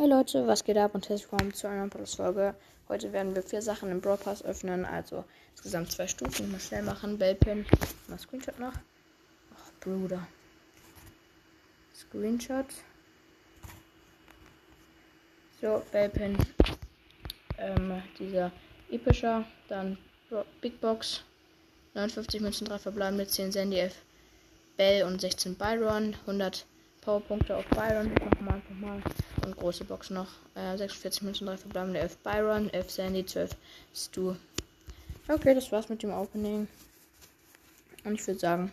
Hey Leute, was geht ab und herzlich willkommen zu einer Podcast-Folge. Heute werden wir vier Sachen im Brawl Pass öffnen, also insgesamt zwei Stufen. Mal schnell machen. Bellpin. Mal Screenshot noch. Ach, Bruder. Screenshot. So, Bellpin. Ähm, dieser epischer. Dann Big Box. 59 Münzen, 3 verbleibende, 10 Sandy F. Bell und 16 Byron. 100 Powerpunkte auf Byron. Nochmal, nochmal. Und große Box noch. Äh, 46 Münzen, 3 verbleibende, 11 Byron, 11 Sandy, 12 Stu. Okay, das war's mit dem Opening. Und ich würde sagen,